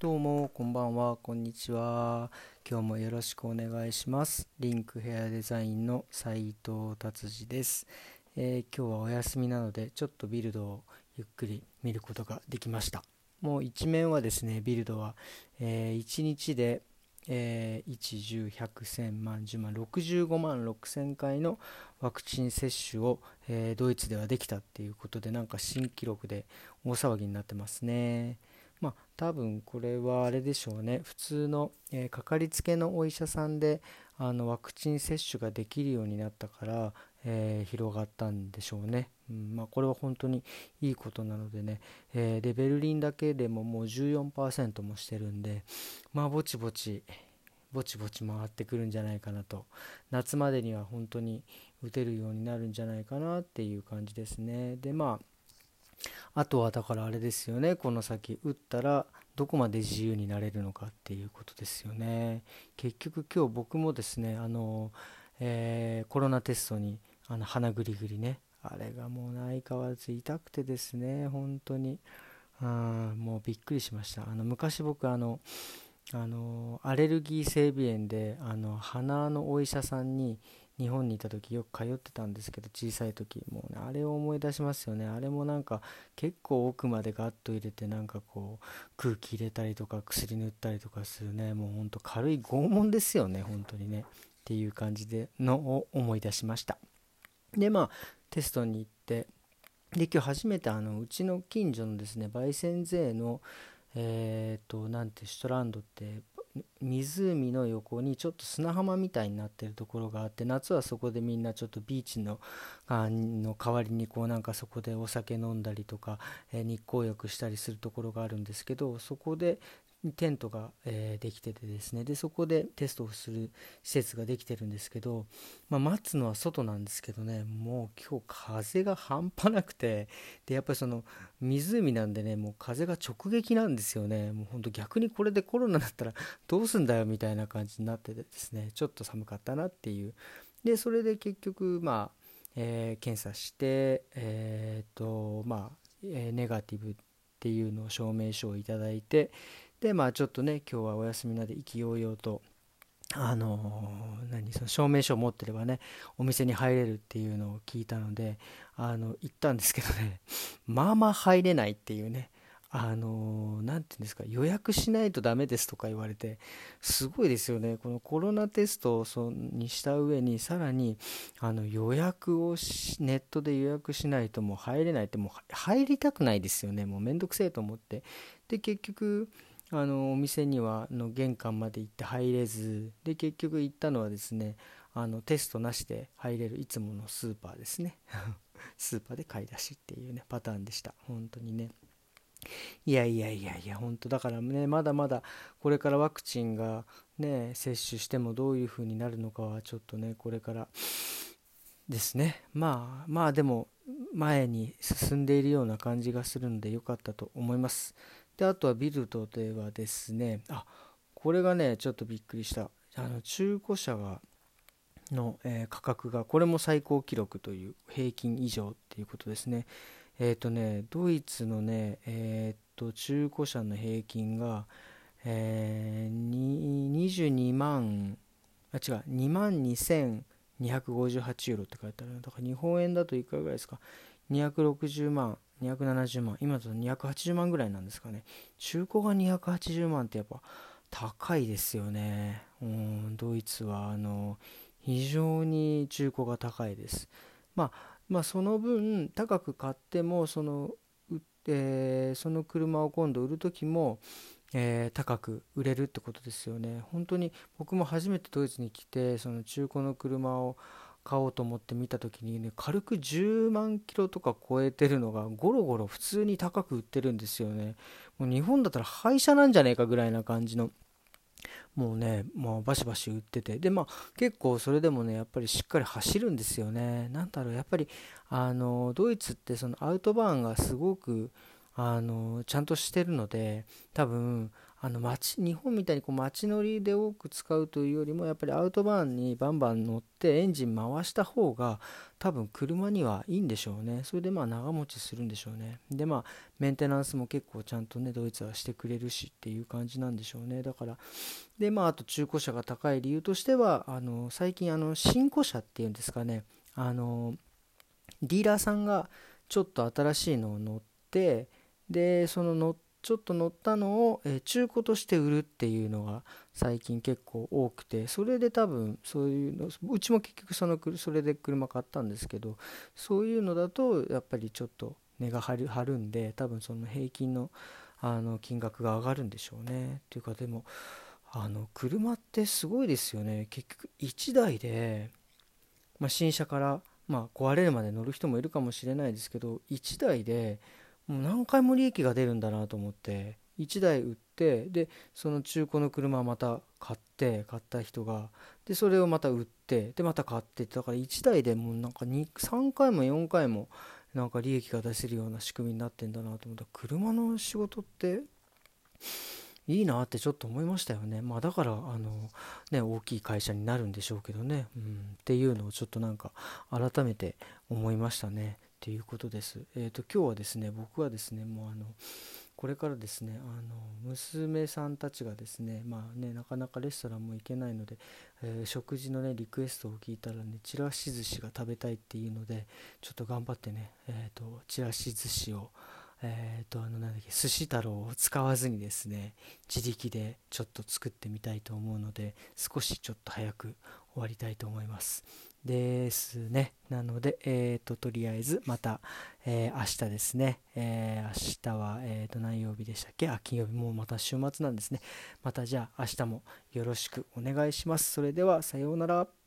どうもこんばんはこんにちは。今日もよろしくお願いします。リンクヘアデザインの斉藤達治です、えー、今日はお休みなのでちょっとビルドをゆっくり見ることができました。もう一面はですねビルドは、えー、1日でえー、1、10、100、1000万、10万、65万6000回のワクチン接種を、えー、ドイツではできたっていうことで、なんか新記録で大騒ぎになってますね。まあ、多分これはあれでしょうね。普通の、えー、かかりつけのお医者さんであのワクチン接種ができるようになったから、えー、広がったんでしょうね、うんまあ、これは本当にいいことなのでね、えー、でベルリンだけでももう14%もしてるんでまあぼちぼちぼちぼち回ってくるんじゃないかなと。夏までには本当に打てるようになるんじゃないかなっていう感じですね。でまああとはだからあれですよね。この先打ったらどこまで自由になれるのかっていうことですよね。結局今日僕もですねあの、えー、コロナテストにあの鼻ぐりぐりね。あれがもう相変わらず痛くてですね。本当に。あもうびっくりしました。あの昔僕あのあのアレルギー性鼻炎であの鼻のお医者さんに日本にいた時よく通ってたんですけど小さい時もうねあれを思い出しますよね。あれもなんか結構奥までガッと入れてなんかこう空気入れたりとか薬塗ったりとかするね。もうほんと軽い拷問ですよね本当にね。っていう感じでのを思い出しました。でまあテストに行ってで今日初めてあのうちの近所のですね焙煎税のえっ、ー、となんてシュトランドって湖の横にちょっと砂浜みたいになってるところがあって夏はそこでみんなちょっとビーチのあの代わりにこうなんかそこでお酒飲んだりとか、え日光浴したりするところがあるんですけどそこでテントが、えー、できててですね。でそこでテストをする施設ができてるんですけど、まあ、待つのは外なんですけどねもう今日風が半端なくてでやっぱりその湖なんでねもう風が直撃なんですよね。もうほんと逆にこれでコロナだったらどうすんだよみたいな感じになっててですねちょっと寒かったなっていう。でそれで結局まあ、えー、検査してえっ、とまあ、えネガティブっていうのを証明書をいただいてでまあちょっとね今日はお休みなので意気揚々とあの何その証明書を持ってればねお店に入れるっていうのを聞いたのであの行ったんですけどね まあまあ入れないっていうねあの何て言うんですか予約しないとダメですとか言われてすごいですよね。このコロナテストをそにした上にさらにあの予約をネットで予約しないともう入れないってもう入りたくないですよね。もうめんどくせえと思って。で結局あのお店にはの玄関まで行って入れずで結局行ったのはですねあのテストなしで入れるいつものスーパーですね。スーパーで買い出しっていうねパターンでした。本当にね。いやいやいやいや本当だからねまだまだこれからワクチンがね接種してもどういう風になるのかはちょっとねこれからですね。まあまあでも前に進んでいるような感じがするので良かったと思います。であとはビルドではですねあこれがねちょっとびっくりした。あの中古車がの、えー、価格がこれも最高記録という平均以上っていうことですね。えっ、ー、とねドイツのねえっ、と中古車の平均が、えー、22万あ違う2万2258ユーロって書いてある。だから日本円だといくらぐらいですか？260万270万。今だと280万ぐらいなんですかね。中古が280万ってやっぱ高いですよね。うんドイツは。あの非常に中古が高いです。まあまあその分高く買ってもそのえー、その車を今度売る時も、えー、高く売れるってことですよね。本当に僕も初めてドイツに来てその中古の車を買おうと思って見た時にね軽く10万キロとか超えてるのがゴロゴロ普通に高く売ってるんですよねもう日本だったら廃車なんじゃねえかぐらいな感じのもうね、もうバシバシ売ってて、で、まあ結構それでもね、やっぱりしっかり走るんですよね。なんだろう、やっぱり、あの、ドイツってそのアウトバーンがすごく、あのちゃんとしてるので多分あの街日本みたいにこう街乗りで多く使うというよりもやっぱりアウトバーンにバンバン乗ってエンジン回した方が多分車にはいいんでしょうね。それでまあ長持ちするんでしょうね。でまあメンテナンスも結構ちゃんとねドイツはしてくれるしっていう感じなんでしょうね。だからでまああと中古車が高い理由としてはあの最近あの新古車っていうんですかね。あのディーラーさんがちょっと新しいのを乗ってでその乗ってちょっと乗ったのを、え中古として売るっていうのが最近結構多くてそれで多分そういうのうちも結局そのそれで車買ったんですけどそういうのだとやっぱりちょっと値が張る張るんで多分その平均のあの金額が上がるんでしょうね。っていうかでもあの車ってすごいですよね。結局1台で、まあ、新車からまあ壊れるまで乗る人もいるかもしれないですけど1台で何回も利益が出るんだなと思って1台売ってでその中古の車また買って買った人がでそれをまた売ってでまた買ってだから1台でもうなんか3回も4回もなんか利益が出せるような仕組みになってんだなと思った車の仕事っていいなってちょっと思いましたよね。まあだからあのね大きい会社になるんでしょうけどね、うん、っていうのをちょっとなんか改めて思いましたね。っていうことです。えっ、ー、と今日はですね僕はですねもうあのこれからですねあの娘さんたちがですねまあねなかなかレストランも行けないので、えー、食事のねリクエストを聞いたらねちらし寿司が食べたいっていうのでちょっと頑張ってねえっ、ー、とちらし寿司をえーと、あのなんだっけ寿司太郎を使わずにですね自力でちょっと作ってみたいと思うので少しちょっと早く終わりたいと思いますですね。なので、えっ、ー、と、とりあえずまた、えー、明日ですね。えー、明日は、えっ、と、何曜日でしたっけ？あ、金曜日、もうまた週末なんですね。またじゃあ、明日もよろしくお願いします。それでは、さようなら。